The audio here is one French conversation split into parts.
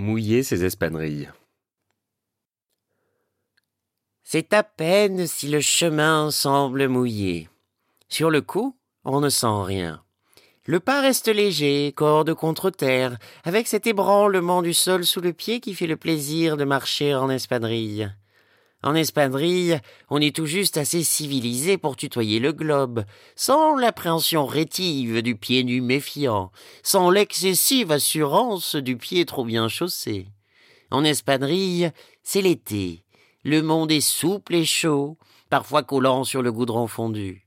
Mouiller ses espadrilles. C'est à peine si le chemin semble mouillé. Sur le coup, on ne sent rien. Le pas reste léger, corde contre terre, avec cet ébranlement du sol sous le pied qui fait le plaisir de marcher en espadrille. En espadrille, on est tout juste assez civilisé pour tutoyer le globe, sans l'appréhension rétive du pied nu méfiant, sans l'excessive assurance du pied trop bien chaussé. En espadrille, c'est l'été. Le monde est souple et chaud, parfois collant sur le goudron fondu.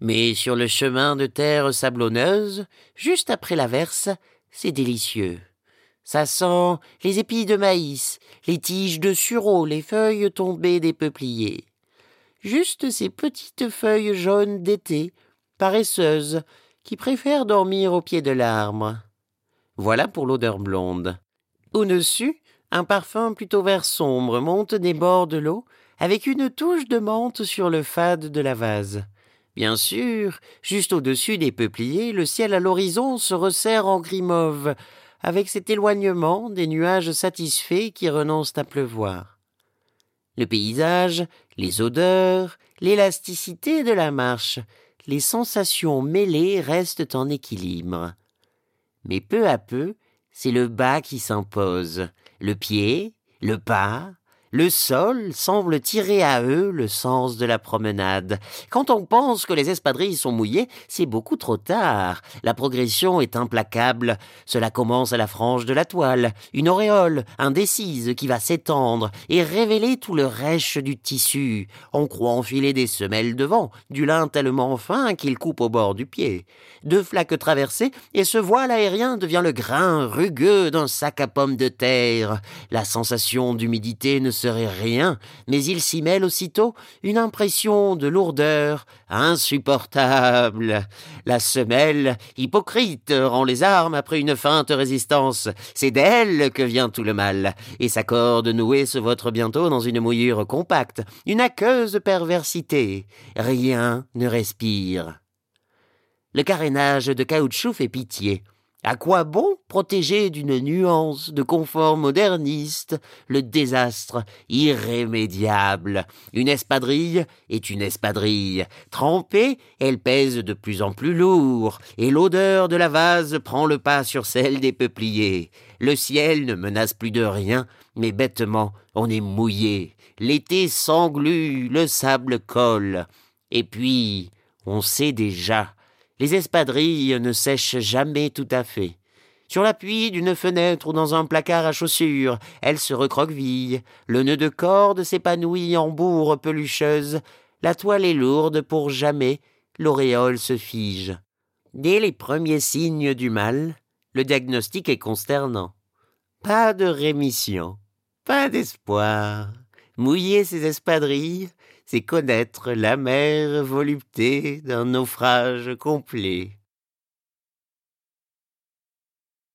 Mais sur le chemin de terre sablonneuse, juste après l'averse, c'est délicieux. Ça sent les épis de maïs, les tiges de sureau, les feuilles tombées des peupliers. Juste ces petites feuilles jaunes d'été, paresseuses, qui préfèrent dormir au pied de l'arbre. Voilà pour l'odeur blonde. Au-dessus, un parfum plutôt vert sombre monte des bords de l'eau, avec une touche de menthe sur le fade de la vase. Bien sûr, juste au-dessus des peupliers, le ciel à l'horizon se resserre en gris avec cet éloignement des nuages satisfaits qui renoncent à pleuvoir. Le paysage, les odeurs, l'élasticité de la marche, les sensations mêlées restent en équilibre. Mais peu à peu, c'est le bas qui s'impose, le pied, le pas, le sol semble tirer à eux le sens de la promenade. Quand on pense que les espadrilles sont mouillées, c'est beaucoup trop tard. La progression est implacable. Cela commence à la frange de la toile, une auréole indécise qui va s'étendre et révéler tout le rêche du tissu. On croit enfiler des semelles devant, du lin tellement fin qu'il coupe au bord du pied. Deux flaques traversées et ce voile aérien devient le grain rugueux d'un sac à pommes de terre. La sensation d'humidité ne se rien, mais il s'y mêle aussitôt une impression de lourdeur insupportable. La semelle, hypocrite, rend les armes après une feinte résistance. C'est d'elle que vient tout le mal, et sa corde nouée se vautre bientôt dans une mouillure compacte, une aqueuse perversité. Rien ne respire. Le carénage de caoutchouc fait pitié. À quoi bon protéger d'une nuance de confort moderniste le désastre irrémédiable? Une espadrille est une espadrille. Trempée, elle pèse de plus en plus lourd, et l'odeur de la vase prend le pas sur celle des peupliers. Le ciel ne menace plus de rien, mais bêtement on est mouillé. L'été s'englue, le sable colle. Et puis, on sait déjà les espadrilles ne sèchent jamais tout à fait. Sur l'appui d'une fenêtre ou dans un placard à chaussures, elles se recroquevillent, le nœud de corde s'épanouit en bourre pelucheuse, la toile est lourde pour jamais, l'auréole se fige. Dès les premiers signes du mal, le diagnostic est consternant. Pas de rémission, pas d'espoir. Mouiller ses espadrilles, c'est connaître l'amère volupté d'un naufrage complet.